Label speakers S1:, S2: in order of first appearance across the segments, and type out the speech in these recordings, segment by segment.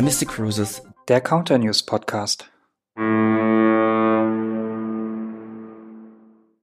S1: MSC Cruises,
S2: der Counter News Podcast.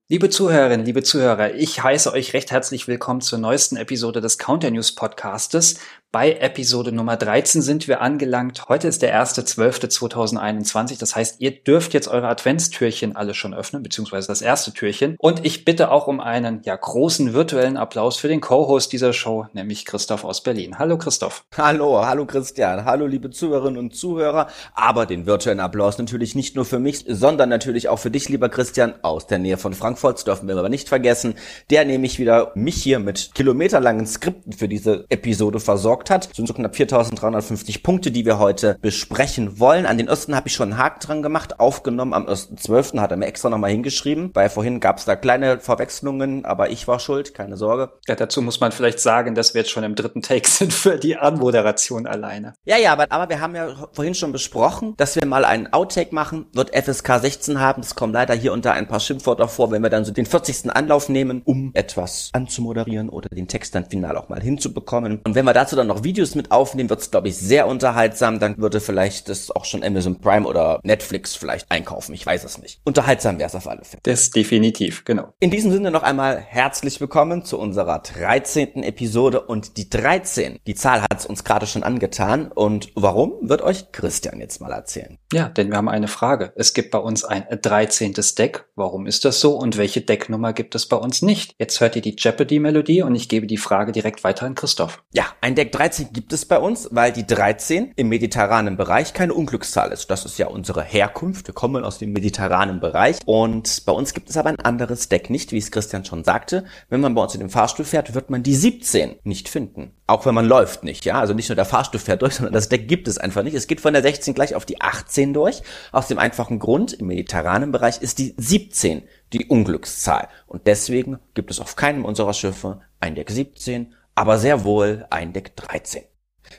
S2: Liebe Zuhörerinnen, liebe Zuhörer, ich heiße euch recht herzlich willkommen zur neuesten Episode des Counter News Podcastes. Bei Episode Nummer 13 sind wir angelangt. Heute ist der 1.12.2021. Das heißt, ihr dürft jetzt eure Adventstürchen alle schon öffnen, beziehungsweise das erste Türchen. Und ich bitte auch um einen ja, großen virtuellen Applaus für den Co-Host dieser Show, nämlich Christoph aus Berlin. Hallo Christoph.
S1: Hallo, hallo Christian. Hallo liebe Zuhörerinnen und Zuhörer. Aber den virtuellen Applaus natürlich nicht nur für mich, sondern natürlich auch für dich, lieber Christian, aus der Nähe von Frankfurt. Das dürfen wir aber nicht vergessen. Der nämlich wieder mich hier mit kilometerlangen Skripten für diese Episode versorgt gesorgt hat. Sind so knapp 4350 Punkte, die wir heute besprechen wollen. An den ersten habe ich schon einen Haken dran gemacht, aufgenommen am 1.12. hat er mir extra nochmal hingeschrieben, weil vorhin gab es da kleine Verwechslungen, aber ich war schuld, keine Sorge.
S2: Ja, dazu muss man vielleicht sagen, dass wir jetzt schon im dritten Take sind für die Anmoderation alleine.
S1: Ja, ja, aber, aber wir haben ja vorhin schon besprochen, dass wir mal einen Outtake machen, wird FSK 16 haben. Es kommen leider hier unter ein paar Schimpfwörter vor, wenn wir dann so den 40. Anlauf nehmen, um etwas anzumoderieren oder den Text dann final auch mal hinzubekommen. Und wenn wir dazu dann noch Videos mit aufnehmen, wird es, glaube ich, sehr unterhaltsam. Dann würde vielleicht das auch schon Amazon Prime oder Netflix vielleicht einkaufen. Ich weiß es nicht. Unterhaltsam wäre es auf alle Fälle.
S2: Das definitiv, genau.
S1: In diesem Sinne noch einmal herzlich willkommen zu unserer 13. Episode. Und die 13, die Zahl hat es uns gerade schon angetan. Und warum, wird euch Christian jetzt mal erzählen.
S2: Ja, denn wir haben eine Frage. Es gibt bei uns ein 13. Deck. Warum ist das so? Und welche Decknummer gibt es bei uns nicht? Jetzt hört ihr die Jeopardy-Melodie und ich gebe die Frage direkt weiter an Christoph.
S1: Ja, ein Deck 13 gibt es bei uns, weil die 13 im mediterranen Bereich keine Unglückszahl ist. Das ist ja unsere Herkunft. Wir kommen aus dem mediterranen Bereich. Und bei uns gibt es aber ein anderes Deck nicht, wie es Christian schon sagte. Wenn man bei uns in den Fahrstuhl fährt, wird man die 17 nicht finden. Auch wenn man läuft nicht, ja. Also nicht nur der Fahrstuhl fährt durch, sondern das Deck gibt es einfach nicht. Es geht von der 16 gleich auf die 18 durch. Aus dem einfachen Grund, im mediterranen Bereich ist die 17 die Unglückszahl. Und deswegen gibt es auf keinem unserer Schiffe ein Deck 17, aber sehr wohl ein Deck 13.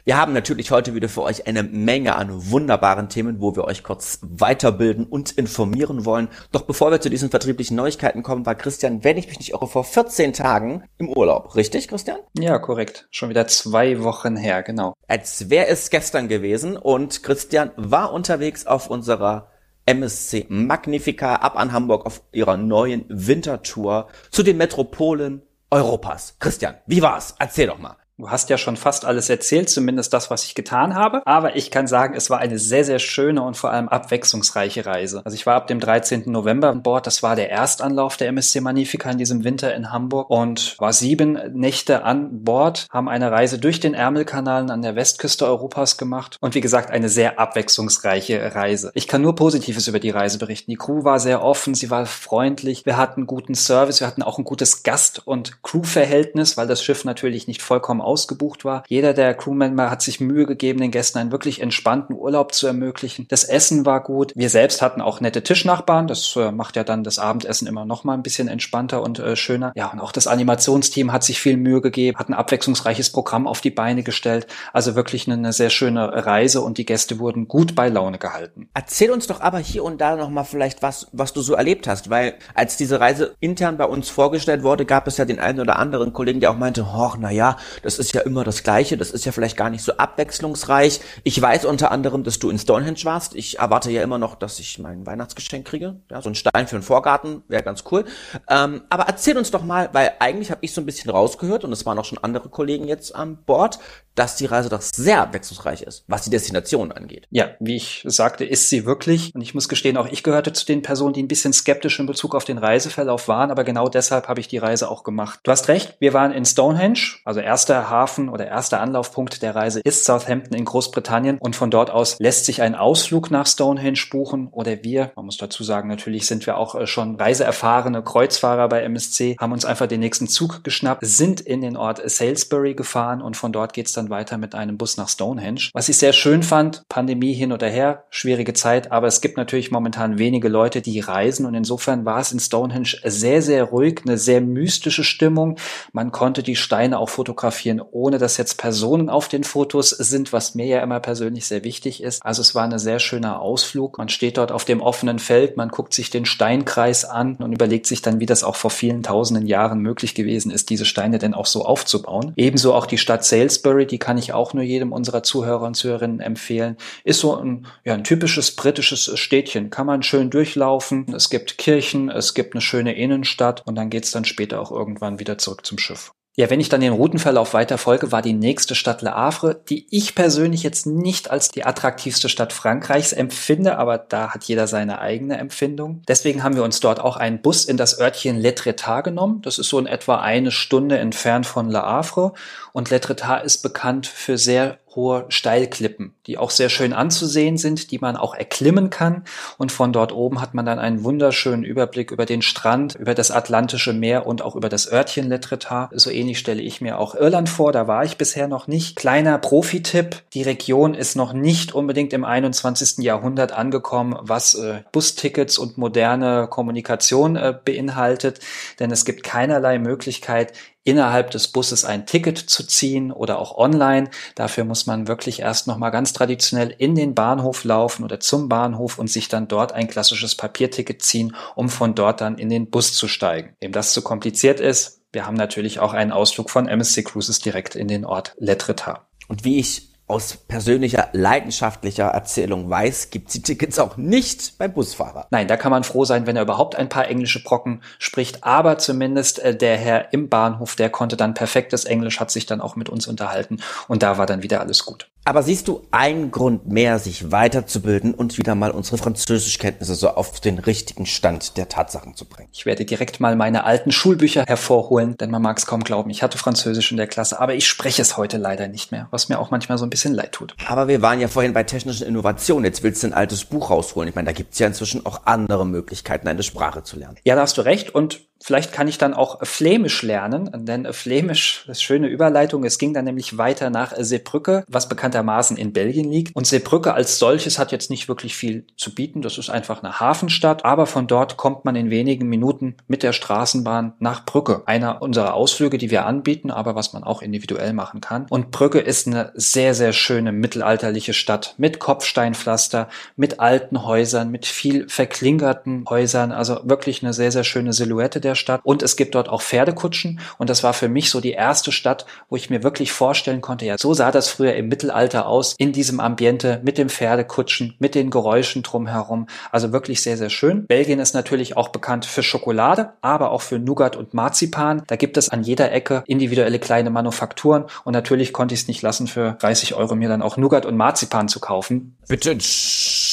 S1: Wir haben natürlich heute wieder für euch eine Menge an wunderbaren Themen, wo wir euch kurz weiterbilden und informieren wollen. Doch bevor wir zu diesen vertrieblichen Neuigkeiten kommen, war Christian, wenn ich mich nicht irre, vor 14 Tagen im Urlaub. Richtig, Christian?
S2: Ja, korrekt. Schon wieder zwei Wochen her, genau.
S1: Als wäre es gestern gewesen und Christian war unterwegs auf unserer MSC Magnifica ab an Hamburg auf ihrer neuen Wintertour zu den Metropolen Europas. Christian, wie war's? Erzähl doch mal.
S2: Du hast ja schon fast alles erzählt, zumindest das, was ich getan habe. Aber ich kann sagen, es war eine sehr, sehr schöne und vor allem abwechslungsreiche Reise. Also ich war ab dem 13. November an Bord. Das war der Erstanlauf der MSC Magnifica in diesem Winter in Hamburg und war sieben Nächte an Bord, haben eine Reise durch den Ärmelkanal an der Westküste Europas gemacht. Und wie gesagt, eine sehr abwechslungsreiche Reise. Ich kann nur Positives über die Reise berichten. Die Crew war sehr offen, sie war freundlich. Wir hatten guten Service, wir hatten auch ein gutes Gast- und Crew-Verhältnis, weil das Schiff natürlich nicht vollkommen ausgebucht war. Jeder der Crewmember hat sich Mühe gegeben, den Gästen einen wirklich entspannten Urlaub zu ermöglichen. Das Essen war gut. Wir selbst hatten auch nette Tischnachbarn. Das äh, macht ja dann das Abendessen immer noch mal ein bisschen entspannter und äh, schöner. Ja, und auch das Animationsteam hat sich viel Mühe gegeben, hat ein abwechslungsreiches Programm auf die Beine gestellt. Also wirklich eine, eine sehr schöne Reise und die Gäste wurden gut bei Laune gehalten.
S1: Erzähl uns doch aber hier und da noch mal vielleicht was, was du so erlebt hast, weil als diese Reise intern bei uns vorgestellt wurde, gab es ja den einen oder anderen Kollegen, der auch meinte, oh, na ja, das ist ja immer das Gleiche, das ist ja vielleicht gar nicht so abwechslungsreich. Ich weiß unter anderem, dass du in Stonehenge warst. Ich erwarte ja immer noch, dass ich mein Weihnachtsgeschenk kriege. Ja, so ein Stein für den Vorgarten wäre ganz cool. Ähm, aber erzähl uns doch mal, weil eigentlich habe ich so ein bisschen rausgehört und es waren auch schon andere Kollegen jetzt an Bord, dass die Reise doch sehr abwechslungsreich ist, was die Destination angeht.
S2: Ja, wie ich sagte, ist sie wirklich. Und ich muss gestehen, auch ich gehörte zu den Personen, die ein bisschen skeptisch in Bezug auf den Reiseverlauf waren, aber genau deshalb habe ich die Reise auch gemacht. Du hast recht, wir waren in Stonehenge, also erster Hafen oder erster Anlaufpunkt der Reise ist Southampton in Großbritannien und von dort aus lässt sich ein Ausflug nach Stonehenge buchen oder wir, man muss dazu sagen, natürlich sind wir auch äh, schon reiseerfahrene Kreuzfahrer bei MSC, haben uns einfach den nächsten Zug geschnappt, sind in den Ort Salisbury gefahren und von dort geht's dann weiter mit einem Bus nach Stonehenge. Was ich sehr schön fand, Pandemie hin oder her, schwierige Zeit, aber es gibt natürlich momentan wenige Leute, die reisen und insofern war es in Stonehenge sehr, sehr ruhig, eine sehr mystische Stimmung. Man konnte die Steine auch fotografieren sehen, ohne dass jetzt Personen auf den Fotos sind, was mir ja immer persönlich sehr wichtig ist. Also es war ein sehr schöner Ausflug. Man steht dort auf dem offenen Feld, man guckt sich den Steinkreis an und überlegt sich dann, wie das auch vor vielen tausenden Jahren möglich gewesen ist, diese Steine denn auch so aufzubauen. Ebenso auch die Stadt Salisbury, die kann ich auch nur jedem unserer Zuhörer und Zuhörerinnen empfehlen. Ist so ein, ja, ein typisches britisches Städtchen. Kann man schön durchlaufen. Es gibt Kirchen, es gibt eine schöne Innenstadt und dann geht's dann später auch irgendwann wieder zurück zum Schiff. Ja, wenn ich dann den Routenverlauf weiter folge, war die nächste Stadt Le Havre, die ich persönlich jetzt nicht als die attraktivste Stadt Frankreichs empfinde, aber da hat jeder seine eigene Empfindung. Deswegen haben wir uns dort auch einen Bus in das Örtchen Letretat genommen. Das ist so in etwa eine Stunde entfernt von Le Havre. Und Letretat ist bekannt für sehr hohe Steilklippen, die auch sehr schön anzusehen sind, die man auch erklimmen kann. Und von dort oben hat man dann einen wunderschönen Überblick über den Strand, über das Atlantische Meer und auch über das Örtchen Letretat. So ähnlich stelle ich mir auch Irland vor, da war ich bisher noch nicht. Kleiner Profi-Tipp, die Region ist noch nicht unbedingt im 21. Jahrhundert angekommen, was äh, Bustickets und moderne Kommunikation äh, beinhaltet, denn es gibt keinerlei Möglichkeit, innerhalb des Busses ein Ticket zu ziehen oder auch online. Dafür muss man wirklich erst nochmal ganz traditionell in den Bahnhof laufen oder zum Bahnhof und sich dann dort ein klassisches Papierticket ziehen, um von dort dann in den Bus zu steigen. Wem das zu kompliziert ist, wir haben natürlich auch einen Ausflug von MSC Cruises direkt in den Ort Letretat.
S1: Und wie ich aus persönlicher, leidenschaftlicher Erzählung weiß, gibt die Tickets auch nicht beim Busfahrer.
S2: Nein, da kann man froh sein, wenn er überhaupt ein paar englische Brocken spricht. Aber zumindest äh, der Herr im Bahnhof, der konnte dann perfektes Englisch, hat sich dann auch mit uns unterhalten und da war dann wieder alles gut.
S1: Aber siehst du einen Grund mehr, sich weiterzubilden und wieder mal unsere Französischkenntnisse so auf den richtigen Stand der Tatsachen zu bringen?
S2: Ich werde direkt mal meine alten Schulbücher hervorholen, denn man mag es kaum glauben, ich hatte Französisch in der Klasse, aber ich spreche es heute leider nicht mehr, was mir auch manchmal so ein bisschen leid tut.
S1: Aber wir waren ja vorhin bei technischen Innovationen, jetzt willst du ein altes Buch rausholen. Ich meine, da gibt es ja inzwischen auch andere Möglichkeiten, eine Sprache zu lernen.
S2: Ja, da hast du recht und Vielleicht kann ich dann auch Flämisch lernen, denn Flämisch, das ist schöne Überleitung. Es ging dann nämlich weiter nach Seebrücke, was bekanntermaßen in Belgien liegt. Und Seebrücke als solches hat jetzt nicht wirklich viel zu bieten. Das ist einfach eine Hafenstadt. Aber von dort kommt man in wenigen Minuten mit der Straßenbahn nach Brücke. Einer unserer Ausflüge, die wir anbieten, aber was man auch individuell machen kann. Und Brücke ist eine sehr, sehr schöne mittelalterliche Stadt mit Kopfsteinpflaster, mit alten Häusern, mit viel verklingerten Häusern. Also wirklich eine sehr, sehr schöne Silhouette der Stadt. Und es gibt dort auch Pferdekutschen. Und das war für mich so die erste Stadt, wo ich mir wirklich vorstellen konnte, ja, so sah das früher im Mittelalter aus, in diesem Ambiente mit dem Pferdekutschen, mit den Geräuschen drumherum. Also wirklich sehr, sehr schön. Belgien ist natürlich auch bekannt für Schokolade, aber auch für Nougat und Marzipan. Da gibt es an jeder Ecke individuelle kleine Manufakturen. Und natürlich konnte ich es nicht lassen, für 30 Euro mir dann auch Nougat und Marzipan zu kaufen.
S1: Bitte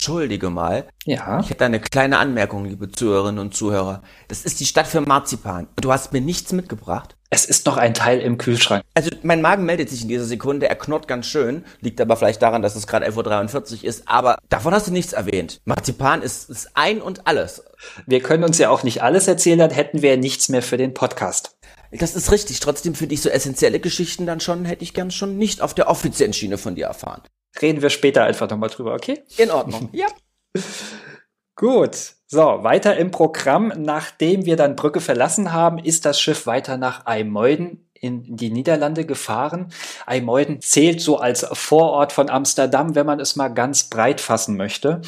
S1: entschuldige mal.
S2: Ja.
S1: Ich hätte eine kleine Anmerkung, liebe Zuhörerinnen und Zuhörer. Das ist die Stadt für Marzipan. Du hast mir nichts mitgebracht.
S2: Es ist noch ein Teil im Kühlschrank.
S1: Also mein Magen meldet sich in dieser Sekunde, er knurrt ganz schön, liegt aber vielleicht daran, dass es gerade 11.43 Uhr ist, aber davon hast du nichts erwähnt. Marzipan ist, ist ein und alles.
S2: Wir können uns ja auch nicht alles erzählen, dann hätten wir nichts mehr für den Podcast.
S1: Das ist richtig. Trotzdem finde ich so essentielle Geschichten dann schon, hätte ich gern schon nicht auf der offiziellen Schiene von dir erfahren.
S2: Reden wir später einfach nochmal drüber, okay?
S1: In Ordnung. ja.
S2: Gut. So, weiter im Programm. Nachdem wir dann Brücke verlassen haben, ist das Schiff weiter nach Eimeuden in die Niederlande gefahren. Eimeuden zählt so als Vorort von Amsterdam, wenn man es mal ganz breit fassen möchte.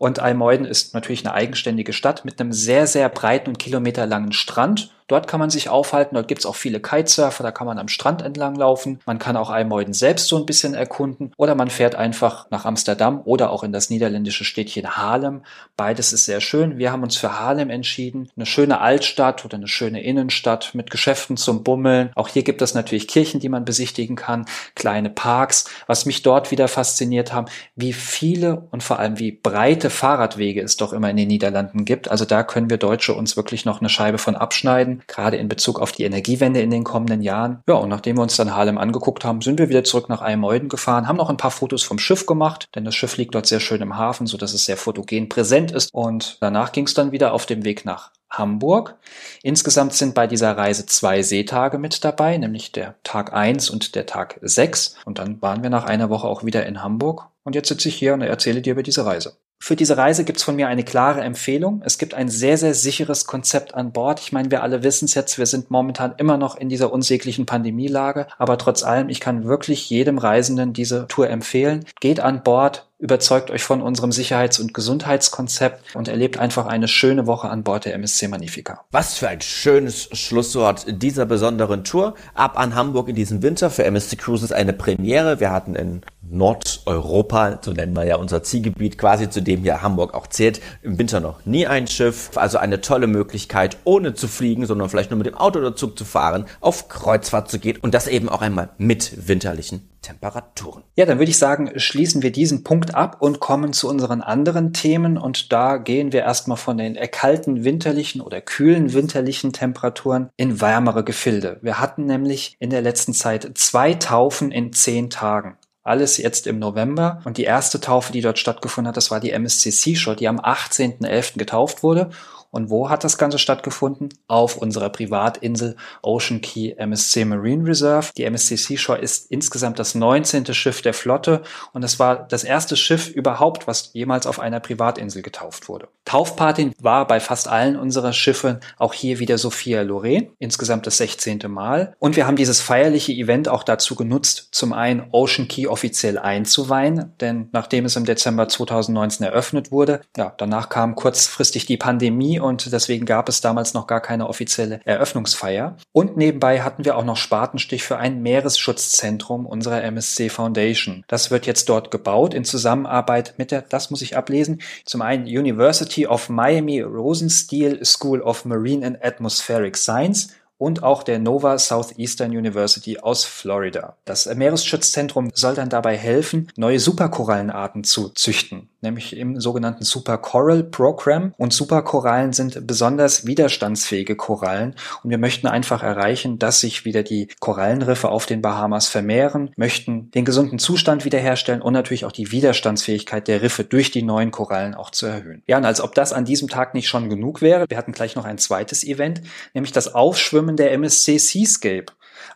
S2: Und Eimeuden ist natürlich eine eigenständige Stadt mit einem sehr, sehr breiten und kilometerlangen Strand Dort kann man sich aufhalten, dort gibt es auch viele Kitesurfer, da kann man am Strand entlang laufen. Man kann auch Eimeuden selbst so ein bisschen erkunden oder man fährt einfach nach Amsterdam oder auch in das niederländische Städtchen Haarlem. Beides ist sehr schön. Wir haben uns für Haarlem entschieden. Eine schöne Altstadt oder eine schöne Innenstadt mit Geschäften zum Bummeln. Auch hier gibt es natürlich Kirchen, die man besichtigen kann, kleine Parks. Was mich dort wieder fasziniert haben, wie viele und vor allem wie breite Fahrradwege es doch immer in den Niederlanden gibt. Also da können wir Deutsche uns wirklich noch eine Scheibe von abschneiden gerade in Bezug auf die Energiewende in den kommenden Jahren. Ja, und nachdem wir uns dann Harlem angeguckt haben, sind wir wieder zurück nach Eimeuden gefahren, haben noch ein paar Fotos vom Schiff gemacht, denn das Schiff liegt dort sehr schön im Hafen, so dass es sehr fotogen präsent ist. Und danach ging es dann wieder auf dem Weg nach Hamburg. Insgesamt sind bei dieser Reise zwei Seetage mit dabei, nämlich der Tag 1 und der Tag 6. Und dann waren wir nach einer Woche auch wieder in Hamburg. Und jetzt sitze ich hier und erzähle dir über diese Reise. Für diese Reise gibt's von mir eine klare Empfehlung. Es gibt ein sehr, sehr sicheres Konzept an Bord. Ich meine, wir alle wissen es jetzt, wir sind momentan immer noch in dieser unsäglichen Pandemielage, aber trotz allem, ich kann wirklich jedem Reisenden diese Tour empfehlen. Geht an Bord, überzeugt euch von unserem Sicherheits- und Gesundheitskonzept und erlebt einfach eine schöne Woche an Bord der MSC Magnifica.
S1: Was für ein schönes Schlusswort dieser besonderen Tour. Ab an Hamburg in diesem Winter für MSC Cruises eine Premiere. Wir hatten in Nordeuropa, so nennen wir ja unser Zielgebiet, quasi zu dem hier Hamburg auch zählt, im Winter noch nie ein Schiff. Also eine tolle Möglichkeit, ohne zu fliegen, sondern vielleicht nur mit dem Auto oder Zug zu fahren, auf Kreuzfahrt zu gehen und das eben auch einmal mit winterlichen Temperaturen.
S2: Ja, dann würde ich sagen, schließen wir diesen Punkt ab und kommen zu unseren anderen Themen. Und da gehen wir erstmal von den kalten winterlichen oder kühlen winterlichen Temperaturen in wärmere Gefilde. Wir hatten nämlich in der letzten Zeit zwei Taufen in zehn Tagen. Alles jetzt im November. Und die erste Taufe, die dort stattgefunden hat, das war die MSC Seashore, die am 18.11. getauft wurde. Und wo hat das Ganze stattgefunden? Auf unserer Privatinsel Ocean Key MSC Marine Reserve. Die MSC Seashore ist insgesamt das 19. Schiff der Flotte und es war das erste Schiff überhaupt, was jemals auf einer Privatinsel getauft wurde. Taufpatin war bei fast allen unserer Schiffe auch hier wieder Sophia Loren, insgesamt das 16. Mal. Und wir haben dieses feierliche Event auch dazu genutzt, zum einen Ocean Key offiziell einzuweihen, denn nachdem es im Dezember 2019 eröffnet wurde, ja, danach kam kurzfristig die Pandemie und deswegen gab es damals noch gar keine offizielle Eröffnungsfeier. Und nebenbei hatten wir auch noch Spatenstich für ein Meeresschutzzentrum unserer MSC Foundation. Das wird jetzt dort gebaut in Zusammenarbeit mit der, das muss ich ablesen, zum einen University of Miami Rosenstiel School of Marine and Atmospheric Science und auch der Nova Southeastern University aus Florida. Das Meeresschutzzentrum soll dann dabei helfen, neue Superkorallenarten zu züchten, nämlich im sogenannten Super Coral Program. Und Superkorallen sind besonders widerstandsfähige Korallen und wir möchten einfach erreichen, dass sich wieder die Korallenriffe auf den Bahamas vermehren, möchten den gesunden Zustand wiederherstellen und natürlich auch die Widerstandsfähigkeit der Riffe durch die neuen Korallen auch zu erhöhen. Ja, und als ob das an diesem Tag nicht schon genug wäre, wir hatten gleich noch ein zweites Event, nämlich das Aufschwimmen Aufschwimmen der MSC Seascape.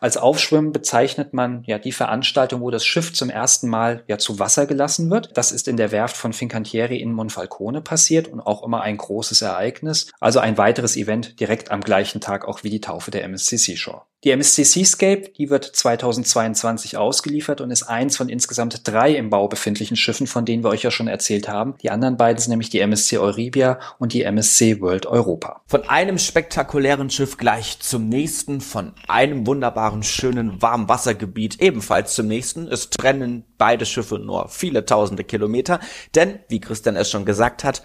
S2: Als Aufschwimmen bezeichnet man ja die Veranstaltung, wo das Schiff zum ersten Mal ja zu Wasser gelassen wird. Das ist in der Werft von Fincantieri in Monfalcone passiert und auch immer ein großes Ereignis. Also ein weiteres Event direkt am gleichen Tag auch wie die Taufe der MSC Seashore. Die MSC Seascape, die wird 2022 ausgeliefert und ist eins von insgesamt drei im Bau befindlichen Schiffen, von denen wir euch ja schon erzählt haben. Die anderen beiden sind nämlich die MSC Euribia und die MSC World Europa.
S1: Von einem spektakulären Schiff gleich zum nächsten, von einem wunderbaren, schönen Warmwassergebiet ebenfalls zum nächsten. Es trennen beide Schiffe nur viele tausende Kilometer, denn, wie Christian es schon gesagt hat,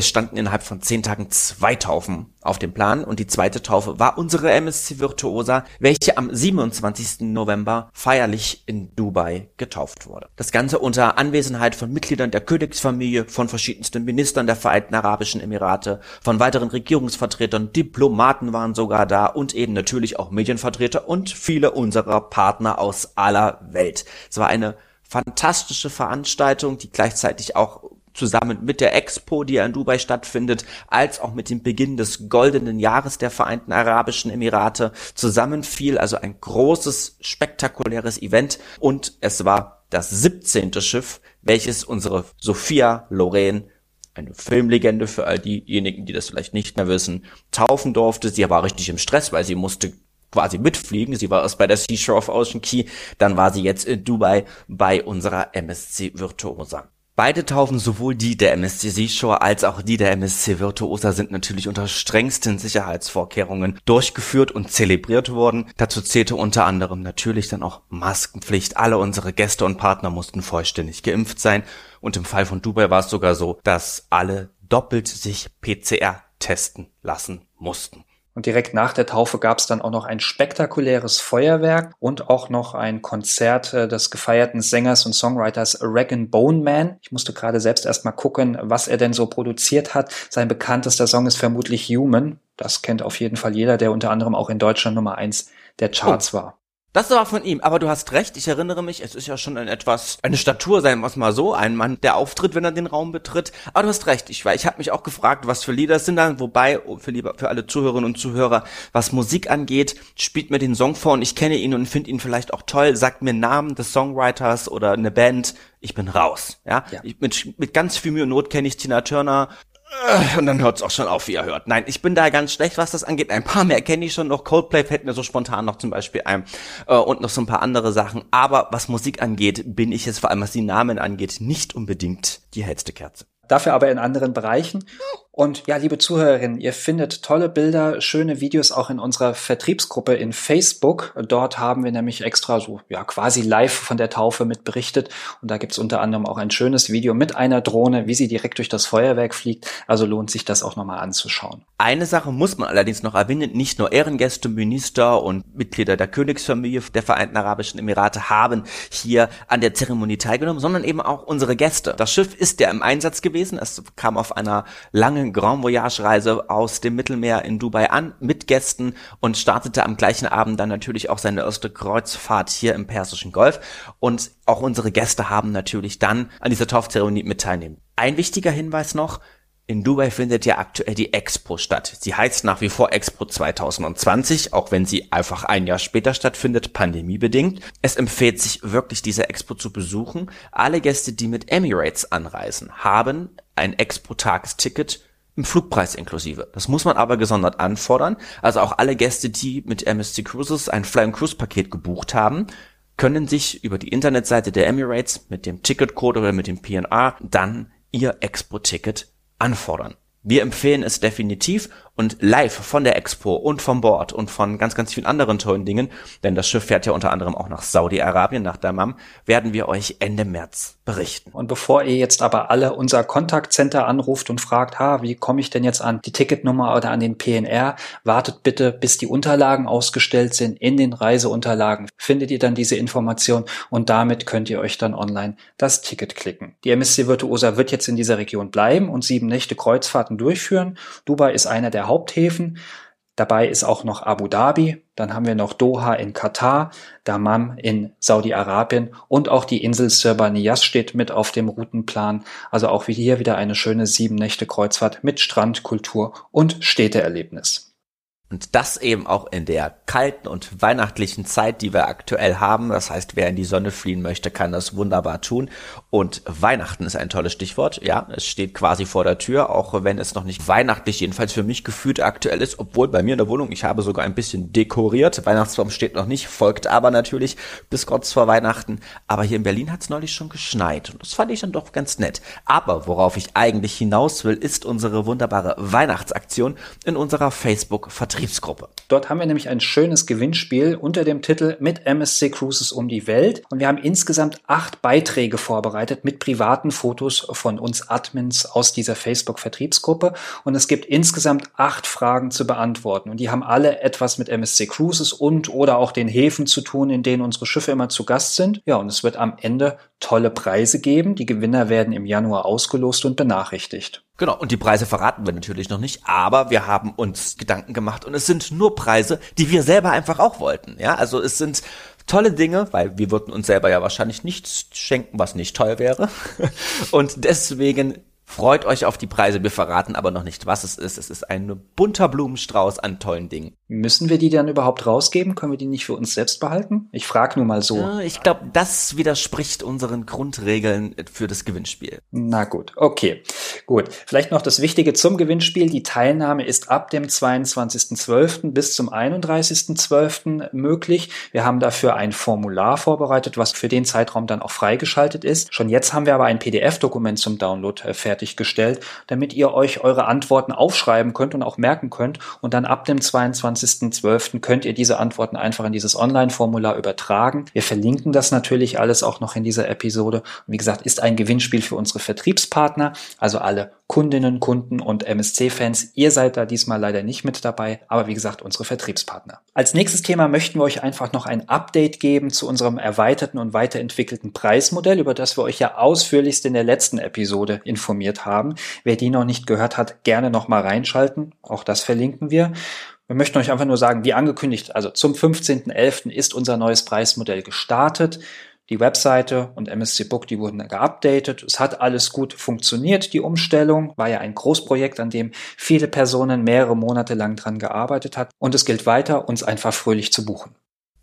S1: es standen innerhalb von zehn Tagen zwei Taufen auf dem Plan und die zweite Taufe war unsere MSC Virtuosa, welche am 27. November feierlich in Dubai getauft wurde. Das Ganze unter Anwesenheit von Mitgliedern der Königsfamilie, von verschiedensten Ministern der Vereinten Arabischen Emirate, von weiteren Regierungsvertretern, Diplomaten waren sogar da und eben natürlich auch Medienvertreter und viele unserer Partner aus aller Welt. Es war eine fantastische Veranstaltung, die gleichzeitig auch zusammen mit der Expo, die ja in Dubai stattfindet, als auch mit dem Beginn des goldenen Jahres der Vereinten Arabischen Emirate zusammenfiel. Also ein großes, spektakuläres Event. Und es war das 17. Schiff, welches unsere Sophia Loren eine Filmlegende für all diejenigen, die das vielleicht nicht mehr wissen, taufen durfte. Sie war richtig im Stress, weil sie musste quasi mitfliegen. Sie war erst bei der Seashore of Ocean Key, dann war sie jetzt in Dubai bei unserer MSC Virtuosa. Beide Taufen, sowohl die der MSC Seashore als auch die der MSC Virtuosa, sind natürlich unter strengsten Sicherheitsvorkehrungen durchgeführt und zelebriert worden. Dazu zählte unter anderem natürlich dann auch Maskenpflicht. Alle unsere Gäste und Partner mussten vollständig geimpft sein. Und im Fall von Dubai war es sogar so, dass alle doppelt sich PCR testen lassen mussten.
S2: Und direkt nach der Taufe gab es dann auch noch ein spektakuläres Feuerwerk und auch noch ein Konzert äh, des gefeierten Sängers und Songwriters Regan Bone Man. Ich musste gerade selbst erstmal gucken, was er denn so produziert hat. Sein bekanntester Song ist vermutlich Human. Das kennt auf jeden Fall jeder, der unter anderem auch in Deutschland Nummer eins der Charts oh. war.
S1: Das war von ihm, aber du hast recht, ich erinnere mich, es ist ja schon ein etwas, eine Statur, sagen wir es mal so, ein Mann, der auftritt, wenn er den Raum betritt. Aber du hast recht, ich, ich habe mich auch gefragt, was für Lieder es sind dann, wobei, oh, für, lieber, für alle Zuhörerinnen und Zuhörer, was Musik angeht, spielt mir den Song vor und ich kenne ihn und finde ihn vielleicht auch toll, sagt mir Namen des Songwriters oder eine Band, ich bin raus. Ja, ja. Ich, mit, mit ganz viel Mühe und Not kenne ich Tina Turner, und dann hört es auch schon auf, wie ihr hört. Nein, ich bin da ganz schlecht, was das angeht. Ein paar mehr kenne ich schon noch. Coldplay fällt mir so spontan noch zum Beispiel ein. Äh, und noch so ein paar andere Sachen. Aber was Musik angeht, bin ich jetzt vor allem, was die Namen angeht, nicht unbedingt die hellste Kerze.
S2: Dafür aber in anderen Bereichen. Und ja, liebe Zuhörerinnen, ihr findet tolle Bilder, schöne Videos auch in unserer Vertriebsgruppe in Facebook. Dort haben wir nämlich extra so ja quasi live von der Taufe mit berichtet. Und da gibt's unter anderem auch ein schönes Video mit einer Drohne, wie sie direkt durch das Feuerwerk fliegt. Also lohnt sich das auch nochmal anzuschauen.
S1: Eine Sache muss man allerdings noch erwähnen. Nicht nur Ehrengäste, Minister und Mitglieder der Königsfamilie der Vereinten Arabischen Emirate haben hier an der Zeremonie teilgenommen, sondern eben auch unsere Gäste. Das Schiff ist ja im Einsatz gewesen. Es kam auf einer langen Grand Voyage Reise aus dem Mittelmeer in Dubai an mit Gästen und startete am gleichen Abend dann natürlich auch seine erste Kreuzfahrt hier im Persischen Golf und auch unsere Gäste haben natürlich dann an dieser Taufzeremonie mit teilnehmen. Ein wichtiger Hinweis noch, in Dubai findet ja aktuell die Expo statt. Sie heißt nach wie vor Expo 2020, auch wenn sie einfach ein Jahr später stattfindet, pandemiebedingt. Es empfiehlt sich wirklich, diese Expo zu besuchen. Alle Gäste, die mit Emirates anreisen, haben ein Expo-Tagesticket im Flugpreis inklusive. Das muss man aber gesondert anfordern. Also auch alle Gäste, die mit MSC Cruises ein Fly and Cruise Paket gebucht haben, können sich über die Internetseite der Emirates mit dem Ticketcode oder mit dem PNR dann ihr Expo-Ticket anfordern. Wir empfehlen es definitiv und live von der Expo und vom Board und von ganz, ganz vielen anderen tollen Dingen, denn das Schiff fährt ja unter anderem auch nach Saudi-Arabien, nach Dammam, werden wir euch Ende März berichten.
S2: Und bevor ihr jetzt aber alle unser Kontaktcenter anruft und fragt, ha, wie komme ich denn jetzt an die Ticketnummer oder an den PNR, wartet bitte, bis die Unterlagen ausgestellt sind. In den Reiseunterlagen findet ihr dann diese Information und damit könnt ihr euch dann online das Ticket klicken. Die MSC Virtuosa wird jetzt in dieser Region bleiben und sieben Nächte Kreuzfahrten durchführen. Dubai ist einer der Haupthäfen. Dabei ist auch noch Abu Dhabi, dann haben wir noch Doha in Katar, Dammam in Saudi-Arabien und auch die Insel Sirba Niyas steht mit auf dem Routenplan. Also auch hier wieder eine schöne sieben Nächte Kreuzfahrt mit Strand, Kultur und Städteerlebnis.
S1: Und das eben auch in der kalten und weihnachtlichen Zeit, die wir aktuell haben. Das heißt, wer in die Sonne fliehen möchte, kann das wunderbar tun. Und Weihnachten ist ein tolles Stichwort. Ja, es steht quasi vor der Tür, auch wenn es noch nicht weihnachtlich jedenfalls für mich gefühlt aktuell ist. Obwohl bei mir in der Wohnung, ich habe sogar ein bisschen dekoriert. Weihnachtsbaum steht noch nicht, folgt aber natürlich bis kurz vor Weihnachten. Aber hier in Berlin hat es neulich schon geschneit. Und das fand ich dann doch ganz nett. Aber worauf ich eigentlich hinaus will, ist unsere wunderbare Weihnachtsaktion in unserer Facebook-Vertretung. Vertriebsgruppe.
S2: Dort haben wir nämlich ein schönes Gewinnspiel unter dem Titel mit MSC Cruises um die Welt. Und wir haben insgesamt acht Beiträge vorbereitet mit privaten Fotos von uns Admins aus dieser Facebook-Vertriebsgruppe. Und es gibt insgesamt acht Fragen zu beantworten. Und die haben alle etwas mit MSC Cruises und oder auch den Häfen zu tun, in denen unsere Schiffe immer zu Gast sind. Ja, und es wird am Ende tolle Preise geben. Die Gewinner werden im Januar ausgelost und benachrichtigt.
S1: Genau, und die Preise verraten wir natürlich noch nicht, aber wir haben uns Gedanken gemacht und es sind nur Preise, die wir selber einfach auch wollten. Ja, also es sind tolle Dinge, weil wir würden uns selber ja wahrscheinlich nichts schenken, was nicht toll wäre. Und deswegen Freut euch auf die Preise, wir verraten aber noch nicht, was es ist. Es ist ein bunter Blumenstrauß an tollen Dingen.
S2: Müssen wir die dann überhaupt rausgeben? Können wir die nicht für uns selbst behalten? Ich frage nur mal so. Ja,
S1: ich glaube, das widerspricht unseren Grundregeln für das Gewinnspiel.
S2: Na gut, okay. Gut. Vielleicht noch das Wichtige zum Gewinnspiel. Die Teilnahme ist ab dem 22.12. bis zum 31.12. möglich. Wir haben dafür ein Formular vorbereitet, was für den Zeitraum dann auch freigeschaltet ist. Schon jetzt haben wir aber ein PDF-Dokument zum Download äh, fertig fertiggestellt, damit ihr euch eure Antworten aufschreiben könnt und auch merken könnt. Und dann ab dem 22.12. könnt ihr diese Antworten einfach in dieses Online-Formular übertragen. Wir verlinken das natürlich alles auch noch in dieser Episode. Und wie gesagt, ist ein Gewinnspiel für unsere Vertriebspartner, also alle Kundinnen, Kunden und MSC-Fans. Ihr seid da diesmal leider nicht mit dabei, aber wie gesagt, unsere Vertriebspartner. Als nächstes Thema möchten wir euch einfach noch ein Update geben zu unserem erweiterten und weiterentwickelten Preismodell, über das wir euch ja ausführlichst in der letzten Episode informiert haben. Wer die noch nicht gehört hat, gerne noch mal reinschalten. Auch das verlinken wir. Wir möchten euch einfach nur sagen, wie angekündigt, also zum 15.11. ist unser neues Preismodell gestartet. Die Webseite und MSC Book, die wurden geupdatet. Es hat alles gut funktioniert, die Umstellung. War ja ein Großprojekt, an dem viele Personen mehrere Monate lang dran gearbeitet hat. Und es gilt weiter, uns einfach fröhlich zu buchen.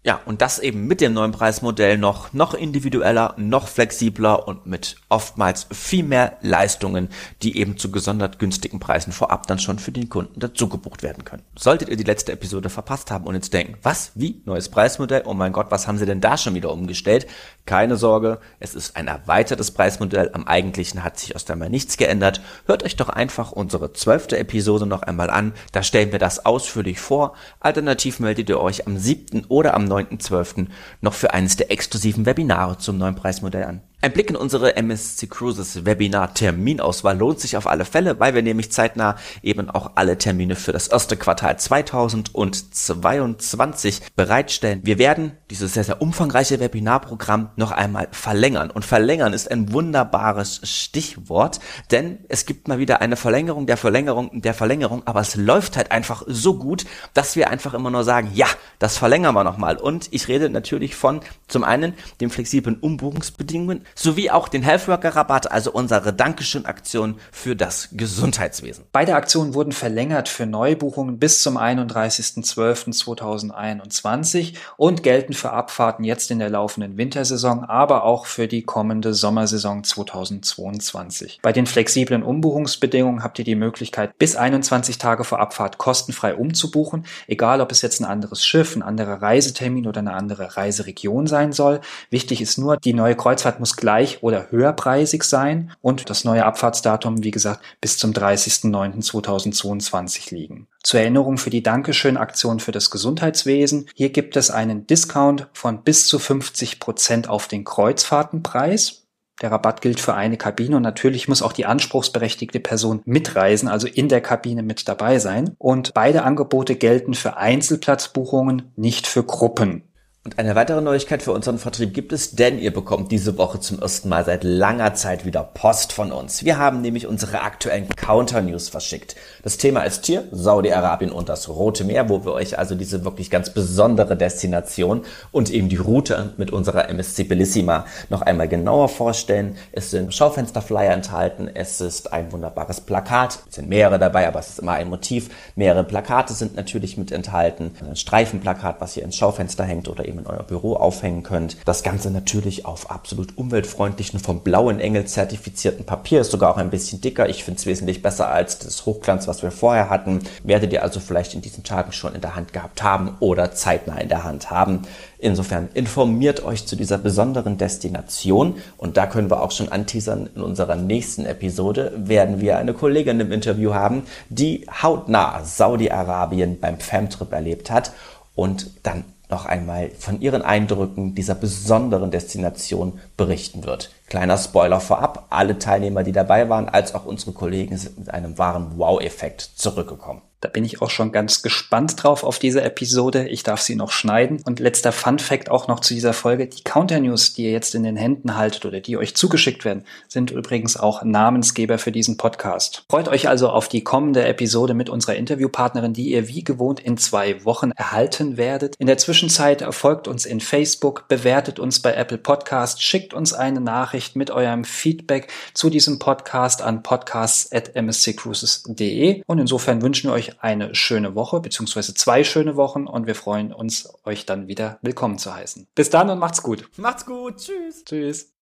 S1: Ja, und das eben mit dem neuen Preismodell noch, noch individueller, noch flexibler und mit oftmals viel mehr Leistungen, die eben zu gesondert günstigen Preisen vorab dann schon für den Kunden dazu gebucht werden können. Solltet ihr die letzte Episode verpasst haben und jetzt denken, was, wie, neues Preismodell? Oh mein Gott, was haben sie denn da schon wieder umgestellt? Keine Sorge, es ist ein erweitertes Preismodell. Am eigentlichen hat sich erst einmal nichts geändert. Hört euch doch einfach unsere zwölfte Episode noch einmal an. Da stellen wir das ausführlich vor. Alternativ meldet ihr euch am 7. oder am 9.12. noch für eines der exklusiven Webinare zum neuen Preismodell an. Ein Blick in unsere MSC Cruises Webinar Terminauswahl lohnt sich auf alle Fälle, weil wir nämlich zeitnah eben auch alle Termine für das erste Quartal 2022 bereitstellen. Wir werden dieses sehr, sehr umfangreiche Webinarprogramm noch einmal verlängern. Und verlängern ist ein wunderbares Stichwort, denn es gibt mal wieder eine Verlängerung der Verlängerung der Verlängerung, aber es läuft halt einfach so gut, dass wir einfach immer nur sagen, ja, das verlängern wir nochmal. Und ich rede natürlich von zum einen den flexiblen Umbuchungsbedingungen, sowie auch den Healthworker-Rabatt, also unsere Dankeschön-Aktion für das Gesundheitswesen.
S2: Beide Aktionen wurden verlängert für Neubuchungen bis zum 31.12.2021 und gelten für Abfahrten jetzt in der laufenden Wintersaison, aber auch für die kommende Sommersaison 2022. Bei den flexiblen Umbuchungsbedingungen habt ihr die Möglichkeit, bis 21 Tage vor Abfahrt kostenfrei umzubuchen, egal ob es jetzt ein anderes Schiff, ein anderer Reisetermin oder eine andere Reiseregion sein soll. Wichtig ist nur, die neue Kreuzfahrt muss gleich oder höherpreisig sein und das neue Abfahrtsdatum, wie gesagt, bis zum 30.09.2022 liegen. Zur Erinnerung für die Dankeschön-Aktion für das Gesundheitswesen. Hier gibt es einen Discount von bis zu 50 Prozent auf den Kreuzfahrtenpreis. Der Rabatt gilt für eine Kabine und natürlich muss auch die anspruchsberechtigte Person mitreisen, also in der Kabine mit dabei sein. Und beide Angebote gelten für Einzelplatzbuchungen, nicht für Gruppen.
S1: Und eine weitere Neuigkeit für unseren Vertrieb gibt es, denn ihr bekommt diese Woche zum ersten Mal seit langer Zeit wieder Post von uns. Wir haben nämlich unsere aktuellen Counter-News verschickt. Das Thema ist hier Saudi-Arabien und das Rote Meer, wo wir euch also diese wirklich ganz besondere Destination und eben die Route mit unserer MSC Bellissima noch einmal genauer vorstellen. Es sind Schaufensterflyer enthalten, es ist ein wunderbares Plakat, es sind mehrere dabei, aber es ist immer ein Motiv. Mehrere Plakate sind natürlich mit enthalten, ein Streifenplakat, was hier ins Schaufenster hängt oder eben in euer Büro aufhängen könnt. Das Ganze natürlich auf absolut umweltfreundlichen, vom Blauen Engel zertifizierten Papier, ist sogar auch ein bisschen dicker. Ich finde es wesentlich besser als das Hochglanz, was wir vorher hatten. Werdet ihr also vielleicht in diesen Tagen schon in der Hand gehabt haben oder zeitnah in der Hand haben. Insofern informiert euch zu dieser besonderen Destination und da können wir auch schon anteasern. In unserer nächsten Episode werden wir eine Kollegin im Interview haben, die hautnah Saudi-Arabien beim Femtrip erlebt hat und dann noch einmal von ihren Eindrücken dieser besonderen Destination berichten wird. Kleiner Spoiler vorab, alle Teilnehmer, die dabei waren, als auch unsere Kollegen sind mit einem wahren Wow-Effekt zurückgekommen.
S2: Da bin ich auch schon ganz gespannt drauf auf diese Episode. Ich darf sie noch schneiden. Und letzter Fun Fact auch noch zu dieser Folge. Die Counter News, die ihr jetzt in den Händen haltet oder die euch zugeschickt werden, sind übrigens auch Namensgeber für diesen Podcast. Freut euch also auf die kommende Episode mit unserer Interviewpartnerin, die ihr wie gewohnt in zwei Wochen erhalten werdet. In der Zwischenzeit folgt uns in Facebook, bewertet uns bei Apple Podcast, schickt uns eine Nachricht mit eurem Feedback zu diesem Podcast an podcasts.msccruises.de. Und insofern wünschen wir euch euch eine schöne Woche, beziehungsweise zwei schöne Wochen und wir freuen uns, euch dann wieder willkommen zu heißen. Bis dann und macht's gut.
S1: Macht's gut. Tschüss.
S2: Tschüss.